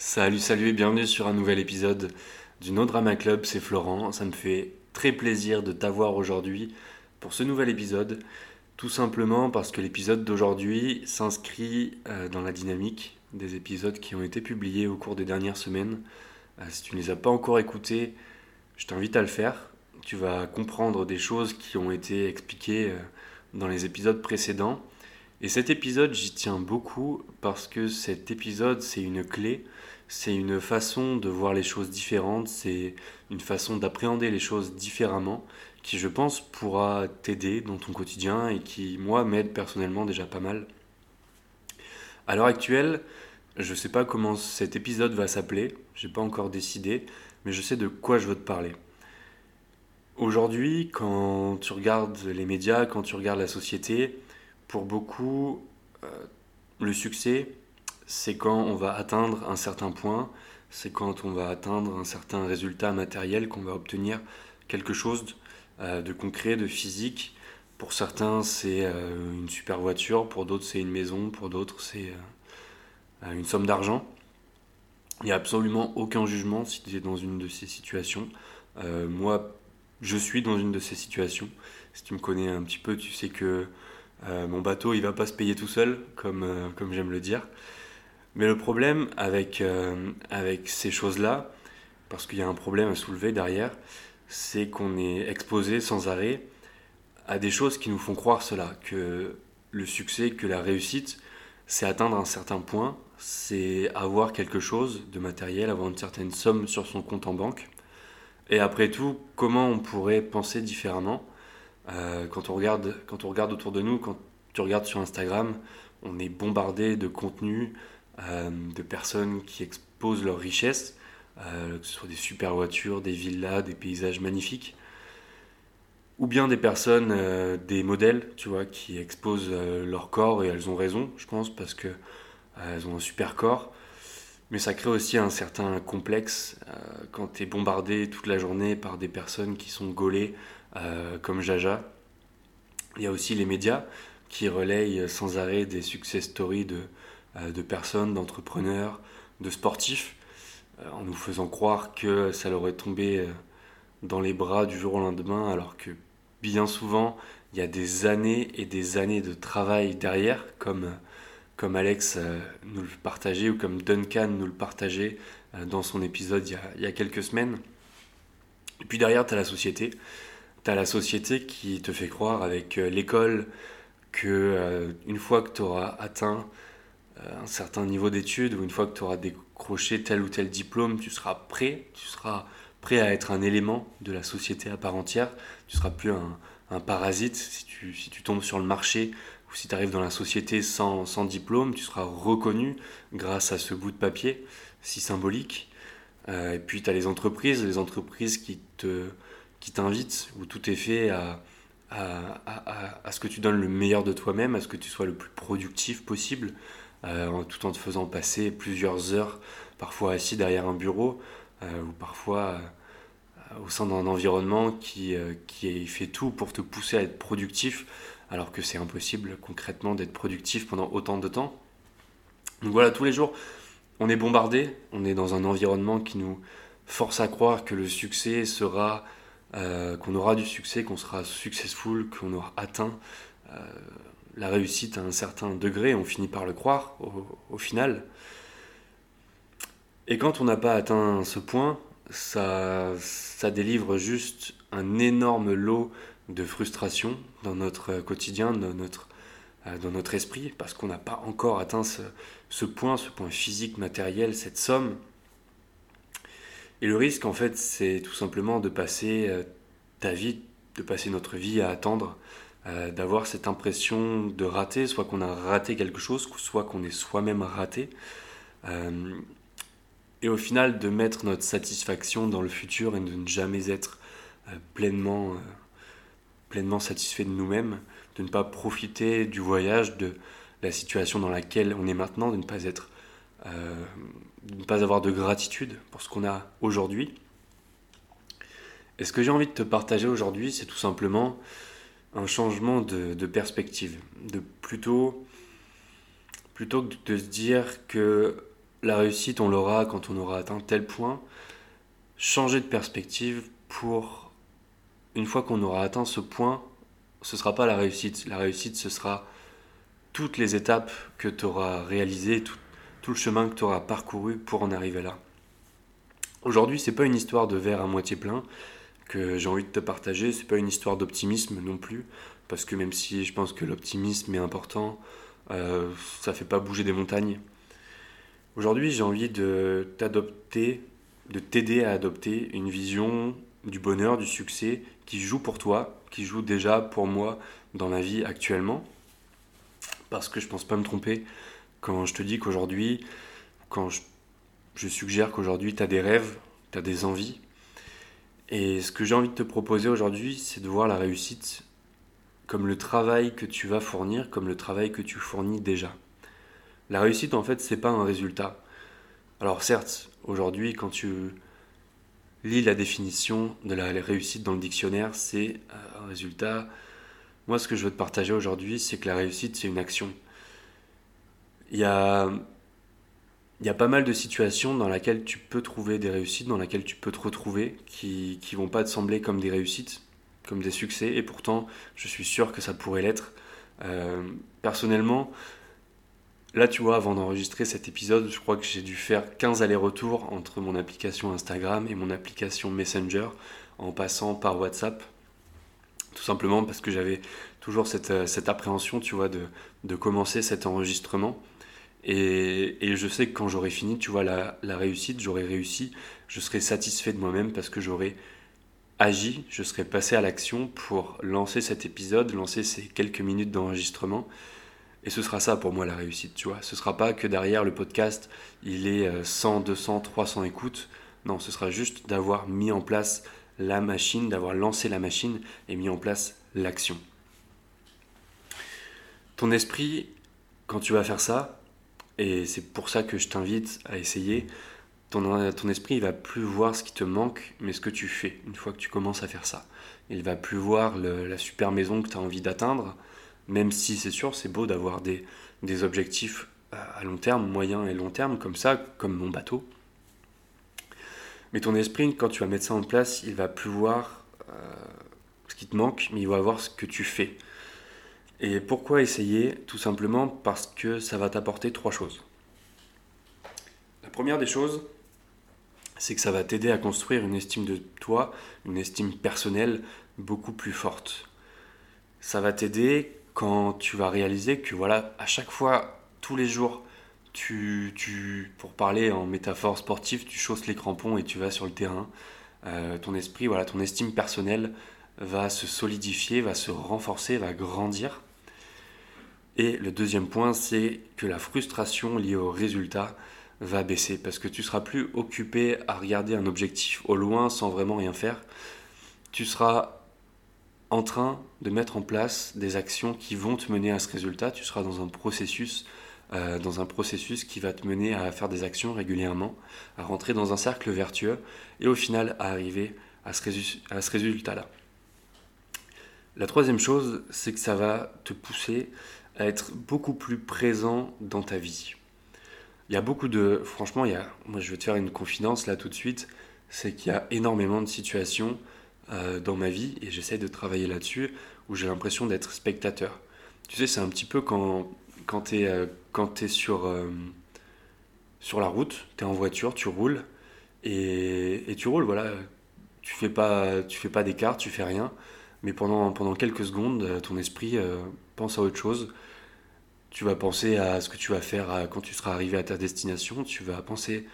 Salut, salut et bienvenue sur un nouvel épisode du No Drama Club, c'est Florent. Ça me fait très plaisir de t'avoir aujourd'hui pour ce nouvel épisode, tout simplement parce que l'épisode d'aujourd'hui s'inscrit euh, dans la dynamique des épisodes qui ont été publiés au cours des dernières semaines. Euh, si tu ne les as pas encore écoutés, je t'invite à le faire. Tu vas comprendre des choses qui ont été expliquées euh, dans les épisodes précédents. Et cet épisode, j'y tiens beaucoup parce que cet épisode, c'est une clé, c'est une façon de voir les choses différentes, c'est une façon d'appréhender les choses différemment qui, je pense, pourra t'aider dans ton quotidien et qui, moi, m'aide personnellement déjà pas mal. À l'heure actuelle, je ne sais pas comment cet épisode va s'appeler, j'ai pas encore décidé, mais je sais de quoi je veux te parler. Aujourd'hui, quand tu regardes les médias, quand tu regardes la société, pour beaucoup, euh, le succès, c'est quand on va atteindre un certain point, c'est quand on va atteindre un certain résultat matériel, qu'on va obtenir quelque chose euh, de concret, de physique. Pour certains, c'est euh, une super voiture, pour d'autres, c'est une maison, pour d'autres, c'est une somme d'argent. Il n'y a absolument aucun jugement si tu es dans une de ces situations. moi, je suis dans une de ces situations. Si tu me connais un petit peu, tu sais que mon bateau, il va pas se payer tout seul, comme, euh, comme j'aime le dire. Mais le problème avec, euh, avec ces choses-là, parce qu'il y a un problème à soulever derrière, c'est qu'on est exposé sans arrêt à des choses qui nous font croire cela, que le succès, que la réussite, c'est atteindre un certain point, c'est avoir quelque chose de matériel, avoir une certaine somme sur son compte en banque. Et après tout, comment on pourrait penser différemment euh, quand, on regarde, quand on regarde autour de nous, quand tu regardes sur Instagram, on est bombardé de contenu, euh, de personnes qui exposent leurs richesses, euh, que ce soit des super voitures, des villas, des paysages magnifiques, ou bien des personnes, des modèles, tu vois, qui exposent leur corps et elles ont raison, je pense, parce que elles ont un super corps. Mais ça crée aussi un certain complexe quand tu es bombardé toute la journée par des personnes qui sont gaulées comme Jaja. Il y a aussi les médias qui relayent sans arrêt des success stories de, euh, personnes, d'entrepreneurs, de sportifs, euh, en nous faisant croire que ça leur est tombé dans les bras du jour au lendemain, alors que bien souvent, il y a des années et des années de travail derrière, comme, comme Alex nous le partageait ou comme Duncan nous le partageait dans son épisode il y a, il y a quelques semaines. Et puis derrière, tu as la société tu la société qui te fait croire avec euh, l'école que euh, une fois que tu auras atteint euh, un certain niveau d'études ou une fois que tu auras décroché tel ou tel diplôme, tu seras prêt, tu seras prêt à être un élément de la société à part entière, tu seras plus un, parasite si tu, si tu, tombes sur le marché ou si tu arrives dans la société sans, sans, diplôme, tu seras reconnu grâce à ce bout de papier si symbolique. et puis tu as les entreprises, les entreprises qui te qui t'invite, où tout est fait à, à, à, ce que tu donnes le meilleur de toi-même, à ce que tu sois le plus productif possible, euh, tout en te faisant passer plusieurs heures, parfois assis derrière un bureau, euh, ou parfois euh, au sein d'un environnement qui, qui fait tout pour te pousser à être productif, alors que c'est impossible concrètement d'être productif pendant autant de temps. Donc voilà, tous les jours, on est bombardé, on est dans un environnement qui nous force à croire que le succès sera euh, qu'on aura du succès, qu'on sera successful, qu'on aura atteint euh, la réussite à un certain degré, on finit par le croire au, final. Et quand on n'a pas atteint ce point, ça, ça délivre juste un énorme lot de frustration dans notre quotidien, dans notre, euh, esprit, parce qu'on n'a pas encore atteint ce, point, ce point physique, matériel, cette somme et le risque, en fait, c'est tout simplement de passer euh, ta vie, de passer notre vie à attendre, euh, d'avoir cette impression de rater, soit qu'on a raté quelque chose, soit qu'on est soi-même raté. Euh, et au final, de mettre notre satisfaction dans le futur et de ne jamais être pleinement, pleinement satisfait de nous-mêmes, de ne pas profiter du voyage, de la situation dans laquelle on est maintenant, de ne pas être de ne pas avoir de gratitude pour ce qu'on a aujourd'hui. Et ce que j'ai envie de te partager aujourd'hui, c'est tout simplement un changement de, perspective. De plutôt, plutôt que de se dire que la réussite, on l'aura quand on aura atteint tel point. Changer de perspective pour, une fois qu'on aura atteint ce point, ce ne sera pas la réussite. La réussite, ce sera toutes les étapes que tu auras réalisées, tout, tout, le chemin que tu auras parcouru pour en arriver là. Aujourd'hui, c'est pas une histoire de verre à moitié plein que j'ai envie de te partager, c'est pas une histoire d'optimisme non plus, parce que même si je pense que l'optimisme est important, euh, ça fait pas bouger des montagnes. Aujourd'hui, j'ai envie de t'adopter, de t'aider à adopter une vision du bonheur, du succès qui joue pour toi, qui joue déjà pour moi dans ma vie actuellement. Parce que je pense pas me tromper quand je te dis qu'aujourd'hui, quand je, suggère qu'aujourd'hui tu as des rêves, tu as des envies. Et ce que j'ai envie de te proposer aujourd'hui, c'est de voir la réussite comme le travail que tu vas fournir, comme le travail que tu fournis déjà. La réussite, en fait, c'est pas un résultat. Alors certes, aujourd'hui, quand tu lis la définition de la réussite dans le dictionnaire, c'est euh, un résultat. Moi, ce que je veux te partager aujourd'hui, c'est que la réussite, c'est une action. Il y a, pas mal de situations dans lesquelles tu peux trouver des réussites, dans lesquelles tu peux te retrouver, qui ne vont pas te sembler comme des réussites, comme des succès, et pourtant, je suis sûr que ça pourrait l'être. Euh, personnellement, Là, tu vois, avant d'enregistrer cet épisode, je crois que j'ai dû faire 15 allers-retours entre mon application Instagram et mon application Messenger en passant par WhatsApp. Tout simplement parce que j'avais toujours cette, euh, appréhension, tu vois, de, commencer cet enregistrement. Et, je sais que quand j'aurai fini, tu vois, la, la réussite, j'aurai réussi, je serai satisfait de moi-même parce que j'aurai agi, je serai passé à l'action pour lancer cet épisode, lancer ces quelques minutes d'enregistrement. Et ce sera ça pour moi la réussite, tu vois. Ce sera pas que derrière le podcast, il est 100, 200, 300 écoutes. Non, ce sera juste d'avoir mis en place la machine, d'avoir lancé la machine et mis en place l'action. Ton esprit, quand tu vas faire ça, et c'est pour ça que je t'invite à essayer, ton, esprit il va plus voir ce qui te manque, mais ce que tu fais une fois que tu commences à faire ça. Il va plus voir la super maison que tu as envie d'atteindre, même si c'est sûr, c'est beau d'avoir des, des objectifs à long terme, moyen et long terme, comme ça, comme mon bateau. Mais ton esprit, quand tu vas mettre ça en place, il va plus voir euh, ce qui te manque, mais il va voir ce que tu fais. Et pourquoi essayer Tout simplement parce que ça va t'apporter trois choses. La première des choses, c'est que ça va t'aider à construire une estime de toi, une estime personnelle beaucoup plus forte. Ça va t'aider quand tu vas réaliser que voilà, à chaque fois, tous les jours, tu, tu pour parler en métaphore sportive, tu chausses les crampons et tu vas sur le terrain. Euh, ton esprit, voilà, ton estime personnelle va se solidifier, va se renforcer, va grandir. Et le deuxième point, c'est que la frustration liée au résultat va baisser parce que tu seras plus occupé à regarder un objectif au loin sans vraiment rien faire. Tu seras en train de mettre en place des actions qui vont te mener à ce résultat. Tu seras dans un processus, euh, dans un processus qui va te mener à faire des actions régulièrement, à rentrer dans un cercle vertueux et au final à arriver à ce, à ce résultat-là. La troisième chose, c'est que ça va te pousser à être beaucoup plus présent dans ta vie. Il y a beaucoup de... Franchement, il y a, moi je vais te faire une confidence là tout de suite, c'est qu'il y a énormément de situations euh, dans ma vie et j'essaie de travailler là-dessus où j'ai l'impression d'être spectateur. Tu sais, c'est un petit peu quand, quand tu es, euh, sur, euh, sur la route, tu es en voiture, tu roules et, et, tu roules, voilà. Tu fais pas, fais pas d'écart, tu fais rien, mais pendant, pendant quelques secondes, ton esprit pense à autre chose. Tu vas penser à ce que tu vas faire quand tu seras arrivé à ta destination, tu vas penser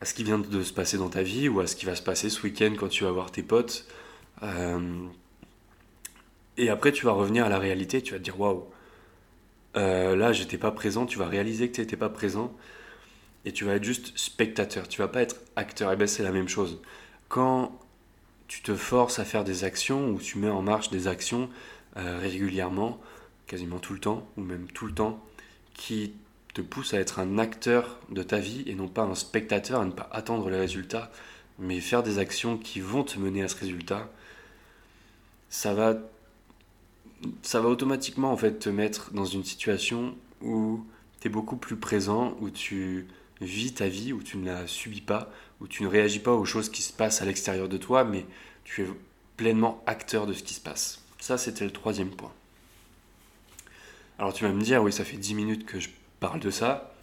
à ce qui vient de se passer dans ta vie ou à ce qui va se passer ce week-end quand tu vas voir tes potes. Euh, et après, tu vas revenir à la réalité, tu vas te dire waouh, euh, là, j'étais pas présent. Tu vas réaliser que tu n'étais pas présent et tu vas être juste spectateur. Tu vas pas être acteur. Et bien, c'est la même chose. Quand tu te forces à faire des actions ou tu mets en marche des actions euh, régulièrement, quasiment tout le temps, ou même tout le temps, qui te pousse à être un acteur de ta vie et non pas un spectateur, à ne pas attendre les résultats, mais faire des actions qui vont te mener à ce résultat, ça va, ça va automatiquement en fait te mettre dans une situation où tu es beaucoup plus présent, où tu vis ta vie, où tu ne la subis pas, où tu ne réagis pas aux choses qui se passent à l'extérieur de toi, mais tu es pleinement acteur de ce qui se passe. Ça, c'était le troisième point. Alors tu vas me dire, oui, ça fait dix minutes que je parle de ça,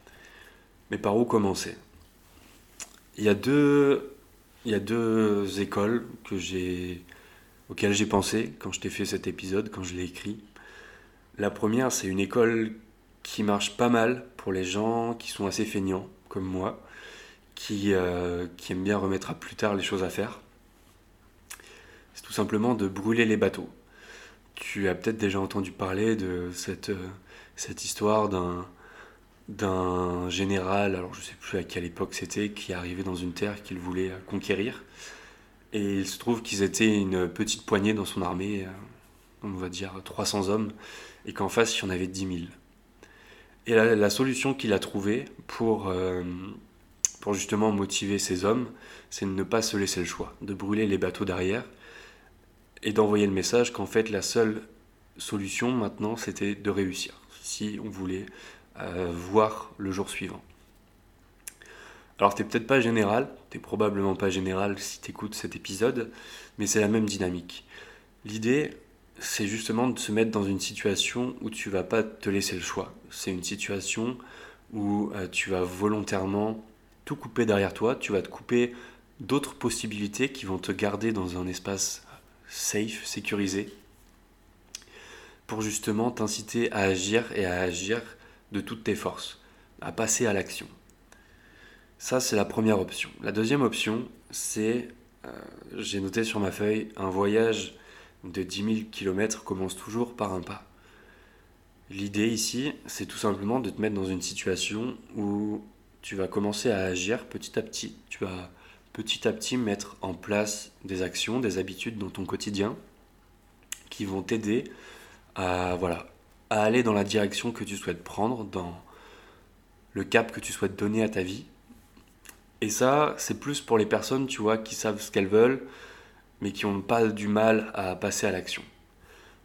mais par où commencer? Il y, a deux, il y a deux écoles que auxquelles j'ai pensé quand je t'ai fait cet épisode, quand je l'ai écrit. La première, c'est une école qui marche pas mal pour les gens qui sont assez feignants, comme moi, qui, euh, qui aiment bien remettre à plus tard les choses à faire. C'est tout simplement de brûler les bateaux. Tu as peut-être déjà entendu parler de cette, euh, cette histoire d'un, général, alors je ne sais plus à quelle époque c'était, qui arrivait dans une terre qu'il voulait euh, conquérir. Et il se trouve qu'ils étaient une petite poignée dans son armée, on va dire 300 hommes, et qu'en face il y en avait 10 000. Et la, solution qu'il a trouvée pour, pour justement motiver ces hommes, c'est de ne pas se laisser le choix, de brûler les bateaux derrière et d'envoyer le message qu'en fait la seule solution maintenant c'était de réussir, si on voulait euh, voir le jour suivant. Alors t'es peut-être pas général, t'es probablement pas général si t'écoutes cet épisode, mais c'est la même dynamique. L'idée, c'est justement de se mettre dans une situation où tu vas pas te laisser le choix. C'est une situation où euh, tu vas volontairement tout couper derrière toi, tu vas te couper d'autres possibilités qui vont te garder dans un espace safe, sécurisé, pour justement t'inciter à agir et à agir de toutes tes forces, à passer à l'action. Ça, c'est la première option. La deuxième option, c'est, euh, j'ai noté sur ma feuille, un voyage de 10 000 km commence toujours par un pas. L'idée ici, c'est tout simplement de te mettre dans une situation où tu vas commencer à agir petit à petit. Tu vas petit à petit mettre en place des actions, des habitudes dans ton quotidien qui vont t'aider à, voilà, aller dans la direction que tu souhaites prendre, dans le cap que tu souhaites donner à ta vie. Et ça, c'est plus pour les personnes, tu vois, qui savent ce qu'elles veulent, mais qui n'ont pas du mal à passer à l'action.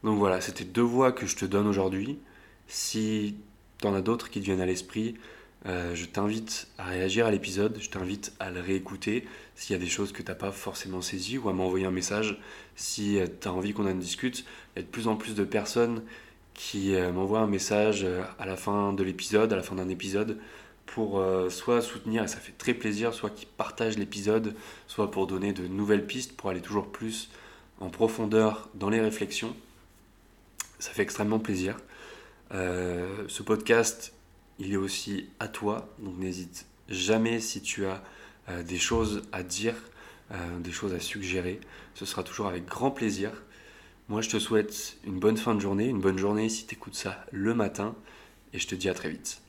Donc voilà, c'était deux voies que je te donne aujourd'hui. Si tu en as d'autres qui te viennent à l'esprit, euh, je t'invite à réagir à l'épisode, je t'invite à le réécouter s'il y a des choses que tu n'as pas forcément saisies ou à m'envoyer un message si euh, tu as envie qu'on en discute. Il y a de plus en plus de personnes qui euh, m'envoient un message à la fin de l'épisode, à la fin d'un épisode, pour soit soutenir, et ça fait très plaisir, soit qui partagent l'épisode, soit pour donner de nouvelles pistes, pour aller toujours plus en profondeur dans les réflexions. Ça fait extrêmement plaisir. Ce podcast, il est aussi à toi, donc n'hésite jamais si tu as euh, des choses à dire, des choses à suggérer. Ce sera toujours avec grand plaisir. Moi, je te souhaite une bonne fin de journée, une bonne journée si tu écoutes ça le matin, et je te dis à très vite.